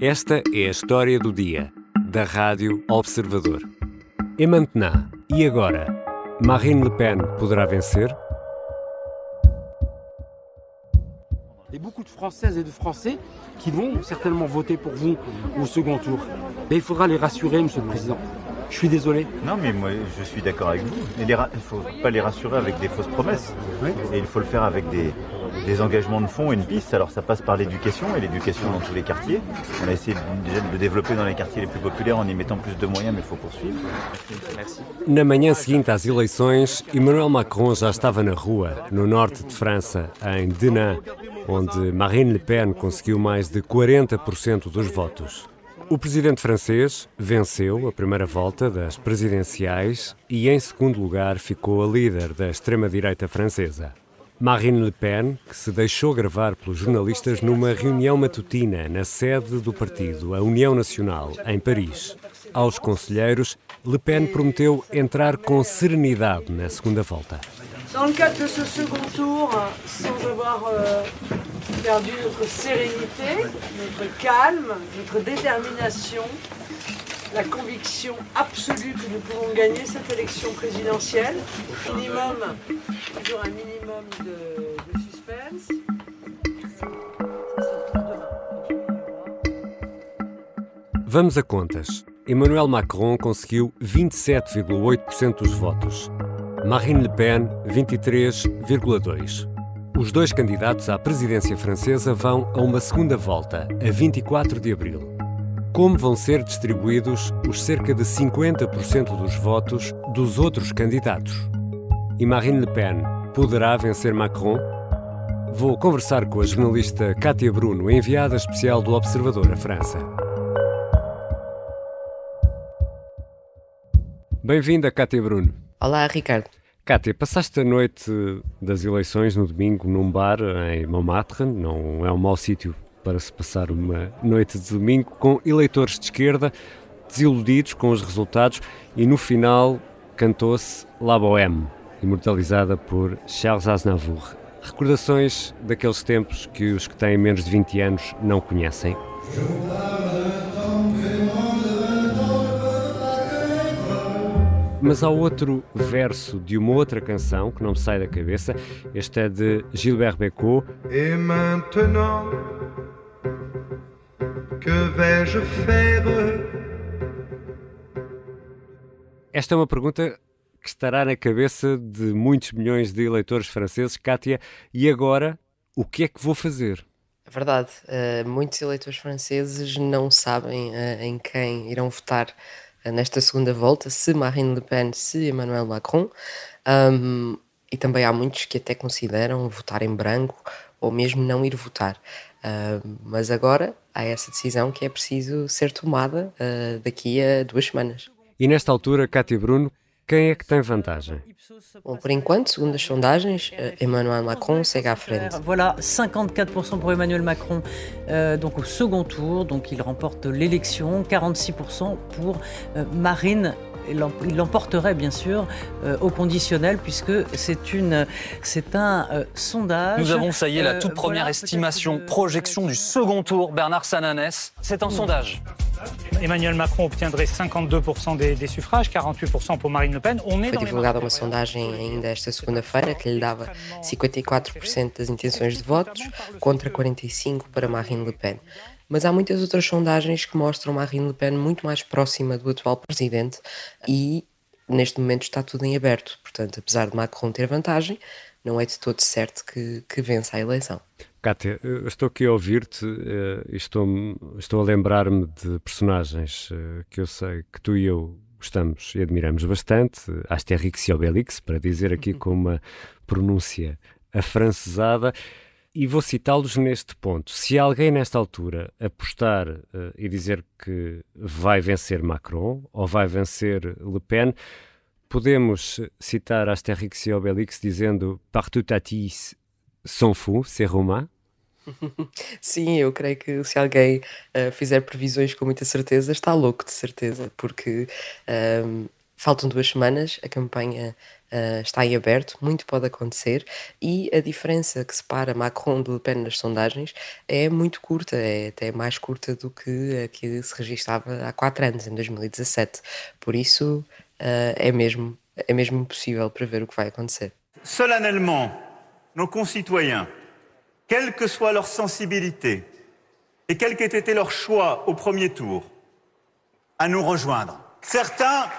Esta é a história do dia, da Rádio Observador. Et maintenant, e agora? Marine Le Pen poderá vencer? Et beaucoup de Françaises et de Français qui vont certainement voter pour vous au second tour. Mais il faudra les rassurer, Monsieur le Président. Je suis désolé. Non, mais moi, je suis d'accord avec vous. Il ne faut pas les rassurer avec des fausses promesses. Oui. Et il faut le faire avec des, des engagements de fonds et une piste. Alors, ça passe par l'éducation, et l'éducation dans tous les quartiers. On a essayé déjà de le développer dans les quartiers les plus populaires en y mettant plus de moyens, mais il faut poursuivre. Merci. Na manhã seguinte às eleições, Emmanuel Macron já estava na rua, no norte de França, em Denain, onde Marine Le Pen conseguiu mais de 40% dos votos. O presidente francês venceu a primeira volta das presidenciais e, em segundo lugar, ficou a líder da extrema-direita francesa. Marine Le Pen, que se deixou gravar pelos jornalistas numa reunião matutina na sede do partido, a União Nacional, em Paris. Aos conselheiros, Le Pen prometeu entrar com serenidade na segunda volta. Sans avoir euh, perdu notre sérénité, notre calme, notre détermination, la conviction absolue que nous pouvons gagner cette élection présidentielle. Minimum, toujours un minimum de, de suspense. Vamos a contas. Emmanuel Macron conseguiu 27,8% dos votos. Marine Le Pen, 23,2%. Os dois candidatos à presidência francesa vão a uma segunda volta, a 24 de abril. Como vão ser distribuídos os cerca de 50% dos votos dos outros candidatos? E Marine Le Pen poderá vencer Macron? Vou conversar com a jornalista Kátia Bruno, enviada especial do Observador à França. Bem-vinda, Kátia Bruno. Olá, Ricardo. Kátia, passaste a noite das eleições no domingo num bar em Montmartre, não é um mau sítio para se passar uma noite de domingo, com eleitores de esquerda desiludidos com os resultados e no final cantou-se La Bohème, imortalizada por Charles Aznavour. Recordações daqueles tempos que os que têm menos de 20 anos não conhecem. Mas há outro verso de uma outra canção que não me sai da cabeça. Este é de Gilbert Bécaud. Et maintenant, que vais-je faire Esta é uma pergunta que estará na cabeça de muitos milhões de eleitores franceses. Kátia, e agora o que é que vou fazer? É verdade, eh, muitos eleitores franceses não sabem eh, em quem irão votar eh, nesta segunda volta, se Marine Le Pen, se Emmanuel Macron. Um, e também há muitos que até consideram votar em branco ou mesmo não ir votar. Um, mas agora há essa decisão que é preciso ser tomada uh, daqui a duas semanas. E nesta altura, Kátia Bruno, quem é que tem vantagem? Bom, por enquanto, segundo as sondagens, uh, Emmanuel Macron segue à frente. Voilà, 54% pour Emmanuel Macron euh, donc au second tour, donc il remporte l'élection, 46% pour euh, Marine. Il l'em- il l'emporterait bien sûr euh, au conditionnel puisque c'est une c'est un euh, sondage. Nous avons, ça y est, la Euh, toute première voilà, estimation, projection du second tour. Bernard Sananès, c'est un sondage. Emmanuel Macron obtiendrait 52% des, des suffrages, 48% pour Marine Le Pen. On est Foi divulgada uma sondagem ainda esta segunda-feira que lhe dava 54% das intenções de votos contra 45% para Marine Le Pen. Mas há muitas outras sondagens que mostram Marine Le Pen muito mais próxima do atual presidente e neste momento está tudo em aberto. Portanto, apesar de Macron ter vantagem, não é de todo certo que, que vença a eleição. Kátia, eu estou aqui a ouvir-te eh, e estou, estou a lembrar-me de personagens eh, que eu sei que tu e eu gostamos e admiramos bastante. Asterix e Obelix, para dizer aqui com uma pronúncia afrancesada. E vou citá-los neste ponto. Se alguém nesta altura apostar eh, e dizer que vai vencer Macron ou vai vencer Le Pen, podemos citar Asterix e Obelix dizendo Partout atis s'en fout, c'est romain. Sim, eu creio que se alguém uh, fizer previsões com muita certeza, está louco de certeza, porque um, Faltam duas semanas, a campanha uh, está em aberto, muito pode acontecer e a diferença que separa Macron de Le Pen nas sondagens é muito curta, é até mais curta do que a que se registava há quatro anos, em 2017. Por isso, uh, é, mesmo, é mesmo impossível prever o que vai acontecer. Solennellement, nos concitoyens, quelle que soit leur sensibilité et quel qu'ait été leur choix au premier tour, à nous rejoindre. Certains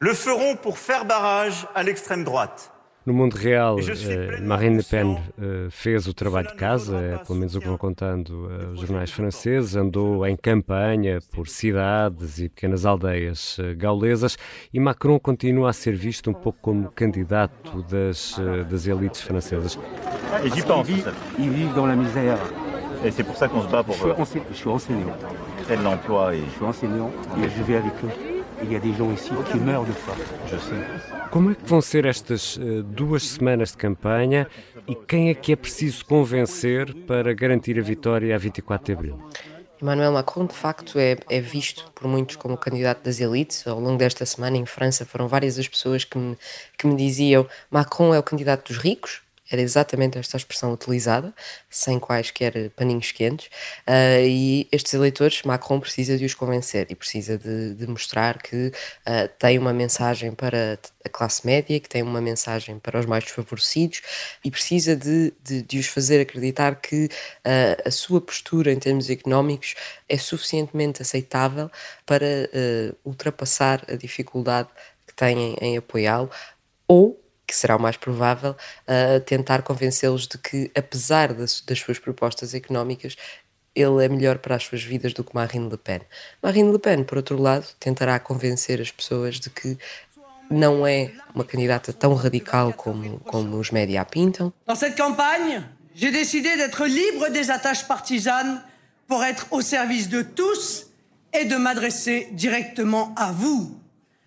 le feront pour faire barrage à l'extrême droite. No mundo real, eh, Marine Le Pen eh, fez o trabalho de casa, é pelo menos o que vão contando eh, os jornais franceses, andou em campanha por cidades e pequenas aldeias gaulesas e Macron continua a ser visto um pouco como candidato das, das elites francesas. Et j'y pense. Ils vivent dans la misère. Et c'est pour ça qu'on se bat pour je suis enseignant. l'emploi. Et... Je suis enseignant et je vais avec eux. Il y a des gens ici qui meurent de faim, je sais. Como é que vão ser estas uh, duas semanas de campanha e quem é que é preciso convencer para garantir a vitória a 24 de abril? Emmanuel Macron, de facto, é, é, visto por muitos como candidato das elites. Ao longo desta semana, em França, foram várias as pessoas que me, que me diziam Macron é o candidato dos ricos, era exatamente esta expressão utilizada, sem quaisquer paninhos quentes, uh, e estes eleitores, Macron precisa de os convencer e precisa de, de mostrar que uh, tem uma mensagem para a classe média, que tem uma mensagem para os mais desfavorecidos e precisa de, de, de os fazer acreditar que uh, a sua postura em termos económicos é suficientemente aceitável para ultrapassar a dificuldade que têm em, apoiá-lo ou que será o mais provável, uh, tentar convencê-los de que, apesar das, das suas propostas económicas, ele é melhor para as suas vidas do que Marine Le Pen. Marine Le Pen, por outro lado, tentará convencer as pessoas de que não é uma candidata tão radical como, como os médias pintam. Dans cette campagne, j'ai décidé d'être libre des attaches partisanes pour être au service de tous et de m'adresser directement à vous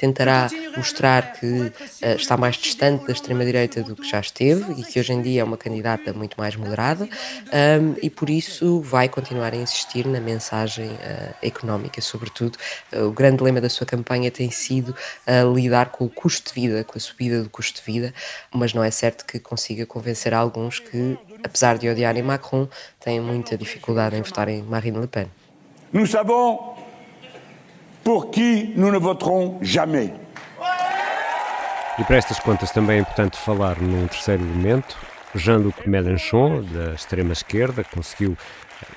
tentará mostrar que uh, está mais distante da extrema-direita do que já esteve e que hoje em dia é uma candidata muito mais moderada um, e por isso vai continuar a insistir na mensagem uh, económica, sobretudo. Uh, o grande lema da sua campanha tem sido lidar com o custo de vida, com a subida do custo de vida, mas não é certo que consiga convencer alguns que, apesar de odiarem Macron, têm muita dificuldade em votar em Marine Le Pen. Nous savons por nous ne voterons jamais. E para estas contas também é importante falar num terceiro elemento. Jean-Luc Mélenchon, da extrema-esquerda, conseguiu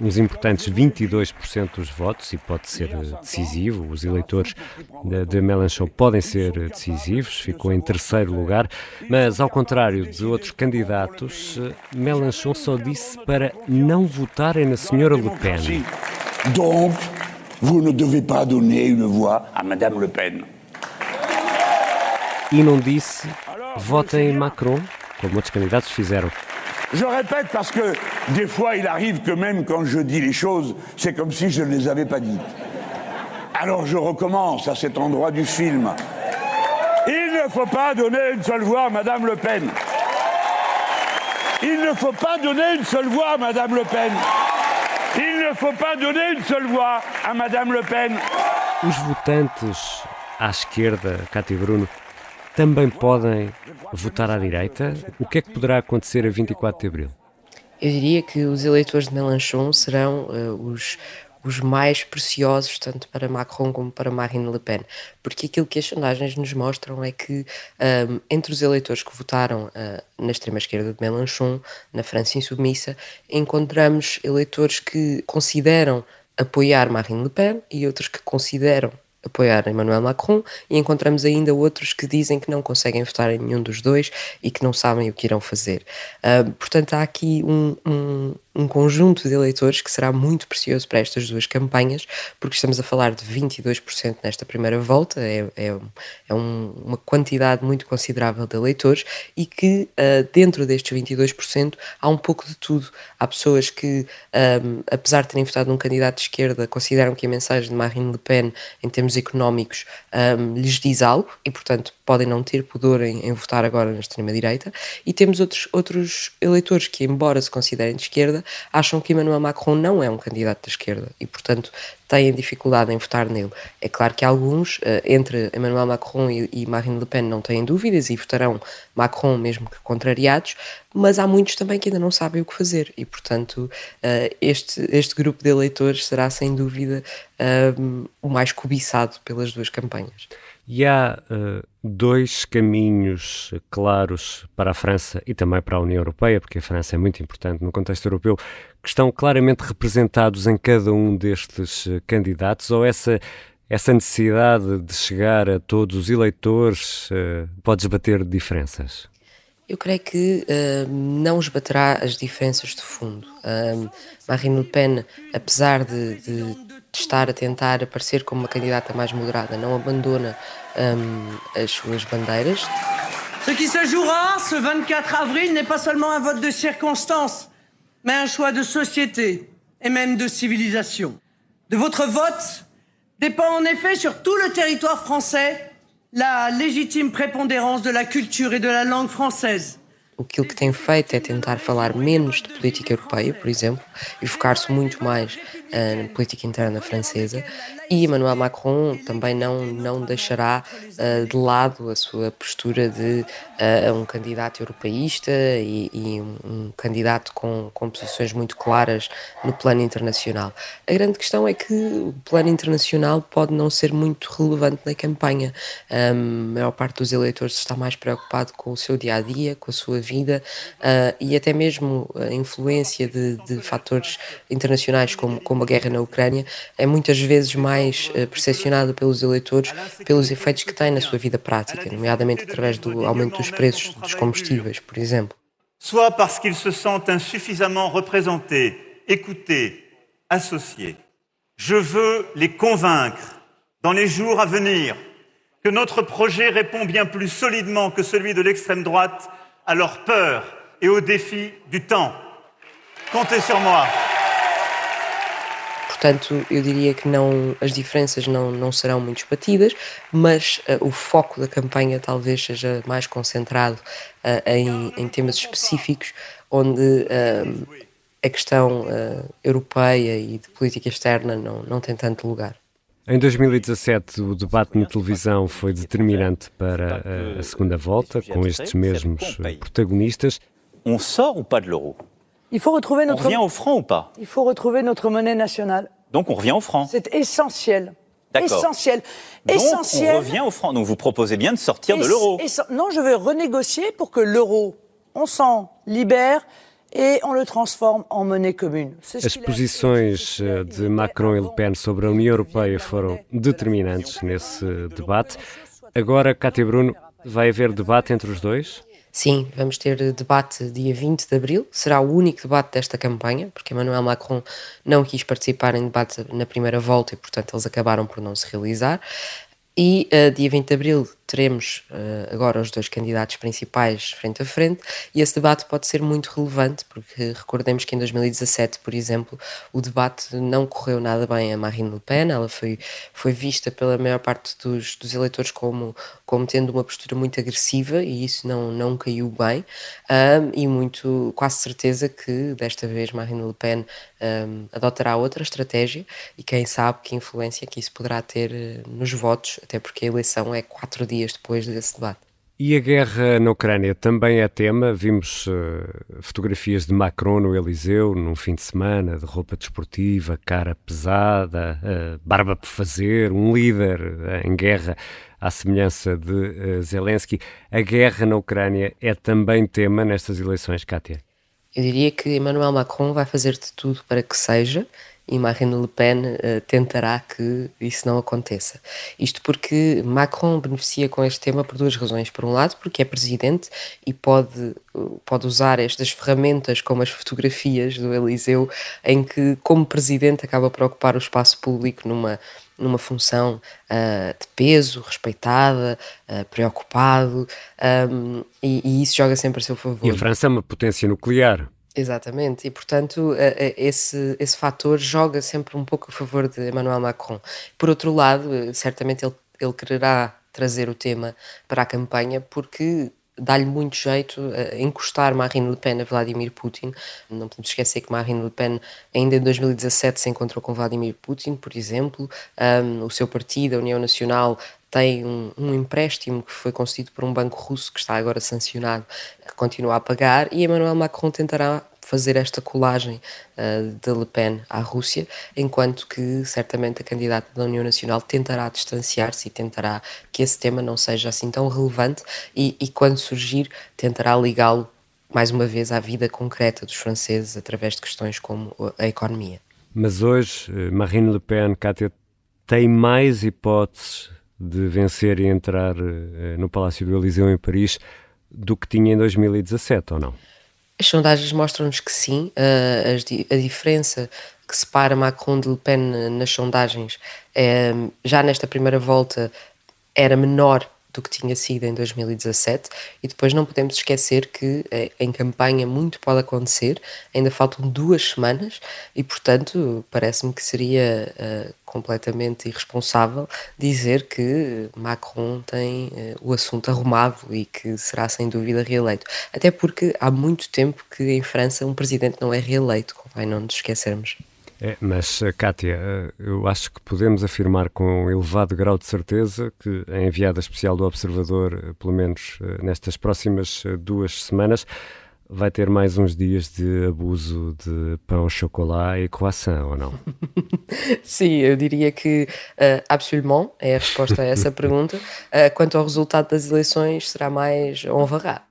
uns importantes 22% dos votos e pode ser decisivo. Os eleitores de, de Mélenchon podem ser decisivos, ficou em terceiro lugar, mas ao contrário de outros candidatos, Mélenchon só disse para não votarem na senhora Le Pen. Donc, Vous ne devez pas donner une voix à Madame Le Pen. E não disse votem em Macron, como outros candidatos fizeram. Je répète parce que des fois il arrive que même quand je dis les choses, c'est comme si je ne les avais pas dites. Alors je recommence à cet endroit du film. Il ne faut pas donner une seule voix à Madame Le Pen. Il ne faut pas donner une seule voix à Madame Le Pen. Ne faut pas donner une seule voix à Madame Le Pen. Os votantes à esquerda, Cátia Bruno, também podem votar à direita? O que é que poderá acontecer a 24 de abril? Eu diria que os eleitores de Mélenchon serão uh, os, os mais preciosos, tanto para Macron como para Marine Le Pen, porque aquilo que as sondagens nos mostram é que um, entre os eleitores que votaram uh, na extrema-esquerda de Mélenchon, na França insubmissa, encontramos eleitores que consideram apoiar Marine Le Pen e outros que consideram apoiar Emmanuel Macron e encontramos ainda outros que dizem que não conseguem votar em nenhum dos dois e que não sabem o que irão fazer. Uh, portanto, há aqui um, um, um conjunto de eleitores que será muito precioso para estas duas campanhas, porque estamos a falar de 22% nesta primeira volta, é, é, é um, uma quantidade muito considerável de eleitores e que uh, dentro destes 22% há um pouco de tudo. Há pessoas que, um, apesar de terem votado num candidato de esquerda, consideram que a mensagem de Marine Le Pen, em termos económicos, um, lhes diz algo e, portanto, podem não ter pudor em, em votar agora na extrema-direita, e temos outros, outros eleitores que, embora se considerem de esquerda, acham que Emmanuel Macron não é um candidato da esquerda e, portanto, têm dificuldade em votar nele. É claro que alguns, eh, entre Emmanuel Macron e Marine Le Pen, não têm dúvidas e votarão Macron, mesmo que contrariados, mas há muitos também que ainda não sabem o que fazer e, portanto, eh, este, este grupo de eleitores será sem dúvida eh, o mais cobiçado pelas duas campanhas. E há uh, dois caminhos claros para a França e também para a União Europeia, porque a França é muito importante no contexto europeu, que estão claramente representados em cada um destes candidatos, ou essa, essa necessidade de chegar a todos os eleitores uh, pode esbater diferenças? Eu creio que uh, não esbaterá as diferenças de fundo. Uh, Marine Le Pen, apesar de, de, de, estar a tentar aparecer como uma candidata mais moderada, não abandona um, as suas bandeiras. Ce qui se jouera ce 24 avril n'est pas seulement un vote de circonstance, mais un choix de société et même de civilisation. De votre vote dépend en effet sur tout le territoire français la légitime prépondérance de la culture et de la langue française. Aquilo que tem feito é tentar falar menos de política europeia, por exemplo, e focar-se muito mais na política interna francesa. E Emmanuel Macron também não, não deixará uh, de lado a sua postura de uh, um candidato europeísta e, e um, um, candidato com, com posições muito claras no plano internacional. A grande questão é que o plano internacional pode não ser muito relevante na campanha. A maior parte dos eleitores está mais preocupado com o seu dia a dia, com a sua vida uh, e até mesmo a influência de, de fatores internacionais como, como a guerra na Ucrânia é muitas vezes mais uh, percepcionada pelos eleitores pelos efeitos que tem na sua vida prática, nomeadamente através do aumento dos preços dos combustíveis, por exemplo. Soit parce qu'ils se sentent insuffisamment représentés, écoutés, associés. Je veux les convaincre dans les jours à venir que notre projet répond bien plus solidement que celui de l'extrême droite à leurs peurs et aux défis du temps. Comptez sur moi. Portanto, eu diria que não, as diferenças não, não serão muito batidas, mas uh, o foco da campanha talvez seja mais concentrado uh, em, em, temas específicos, onde uh, a questão europeia e de política externa não, não tem tanto lugar. Em 2017, o debate na televisão foi determinante para a segunda volta, com estes mesmos protagonistas. On sort ou pas de l'euro Il faut retrouver notre. On revient au franc ou pas Il faut retrouver notre monnaie nationale. Donc on revient au franc. C'est essentiel. Essentiel. Donc essentiel. on revient au franc. Donc vous proposez bien de sortir de l'euro. Non, je veux renégocier pour que l'euro, on s'en libère et on le transforme en monnaie commune. As posições de Macron e Le Pen sobre a União Europeia foram determinantes nesse debate. Agora, Cátia Bruno, vai haver debate entre os dois? Sim, vamos ter debate dia 20 de abril, será o único debate desta campanha, porque Emmanuel Macron não quis participar em debate na primeira volta e, portanto, eles acabaram por não se realizar. E uh, dia 20 de abril teremos uh, agora os dois candidatos principais frente a frente e esse debate pode ser muito relevante porque recordemos que em 2017, por exemplo, o debate não correu nada bem a Marine Le Pen, ela foi, foi vista pela maior parte dos, dos eleitores como, como tendo uma postura muito agressiva e isso não, não caiu bem. Um, e muito, quase certeza que desta vez Marine Le Pen um, adotará outra estratégia e quem sabe que influência que isso poderá ter uh, nos votos, até porque a eleição é quatro dias dias depois desse debate. E a guerra na Ucrânia também é tema. Vimos uh, fotografias de Macron no Eliseu num fim de semana, de roupa desportiva, cara pesada, uh, barba por fazer, um líder uh, em guerra à semelhança de Zelensky. A guerra na Ucrânia é também tema nestas eleições, Kátia? Eu diria que Emmanuel Macron vai fazer de tudo para que seja e Marine Le Pen uh, tentará que isso não aconteça. Isto porque Macron beneficia com este tema por duas razões. Por um lado, porque é presidente e pode, pode usar estas ferramentas como as fotografias do Eliseu, em que, como presidente, acaba por ocupar o espaço público numa numa função uh, de peso, respeitada, uh, preocupado, um, e, e, isso joga sempre a seu favor. E a França é uma potência nuclear. Exatamente, e portanto esse, esse fator joga sempre um pouco a favor de Emmanuel Macron. Por outro lado, certamente ele, ele quererá trazer o tema para a campanha, porque dá-lhe muito jeito a encostar Marine Le Pen a Vladimir Putin. Não podemos esquecer que Marine Le Pen ainda em 2017 se encontrou com Vladimir Putin, por exemplo. Um, o seu partido, a União Nacional, tem um, um, empréstimo que foi concedido por um banco russo que está agora sancionado, que continua a pagar, e Emmanuel Macron tentará fazer esta colagem uh, de Le Pen à Rússia, enquanto que certamente a candidata da União Nacional tentará distanciar-se e tentará que esse tema não seja assim tão relevante e, e quando surgir tentará ligá-lo mais uma vez à vida concreta dos franceses através de questões como a economia. Mas hoje eh, Marine Le Pen, Cátia, tem mais hipóteses de vencer e entrar uh, no Palácio do Eliseu em Paris do que tinha em 2017, ou não? As sondagens mostram-nos que sim, uh, a, diferença que separa Macron de Le Pen nas sondagens já nesta primeira volta era menor do que tinha sido em 2017 e depois não podemos esquecer que eh, em campanha muito pode acontecer, ainda faltam duas semanas e portanto parece-me que seria uh, completamente irresponsável dizer que Macron tem uh, o assunto arrumado e que será sem dúvida reeleito, até porque há muito tempo que em França um presidente não é reeleito, convém não nos esquecermos. É, mas, eh, Kátia, eh, eu acho que podemos afirmar com um elevado grau de certeza que a enviada especial do Observador, pelo menos nestas próximas duas semanas, vai ter mais uns dias de abuso de pão, chocolate e croissant, ou não? Sim, eu diria que uh, absolument é a resposta a essa pergunta. Uh, quanto ao resultado das eleições, será mais honrará.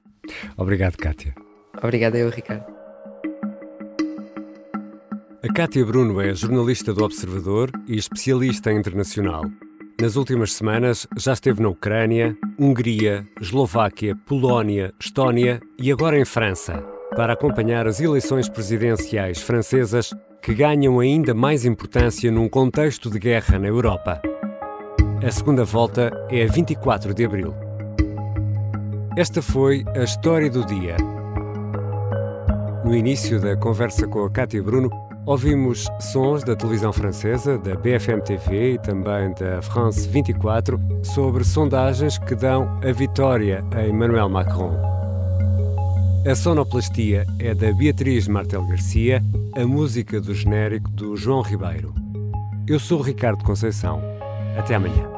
Obrigado, Kátia. Obrigado eu, Ricardo. A Cátia Bruno é jornalista do Observador e especialista internacional. Nas últimas semanas já esteve na Ucrânia, Hungria, Eslováquia, Polónia, Estónia e agora em França, para acompanhar as eleições presidenciais francesas que ganham ainda mais importância num contexto de guerra na Europa. A segunda volta é a 24 de abril. Esta foi a história do dia. No início da conversa com a Cátia Bruno, Ouvimos sons da televisão francesa, da BFM TV e também da France 24 sobre sondagens que dão a vitória a Emmanuel Macron. A sonoplastia é da Beatriz Martel Garcia, a música do genérico do João Ribeiro. Eu sou Ricardo Conceição. Até amanhã.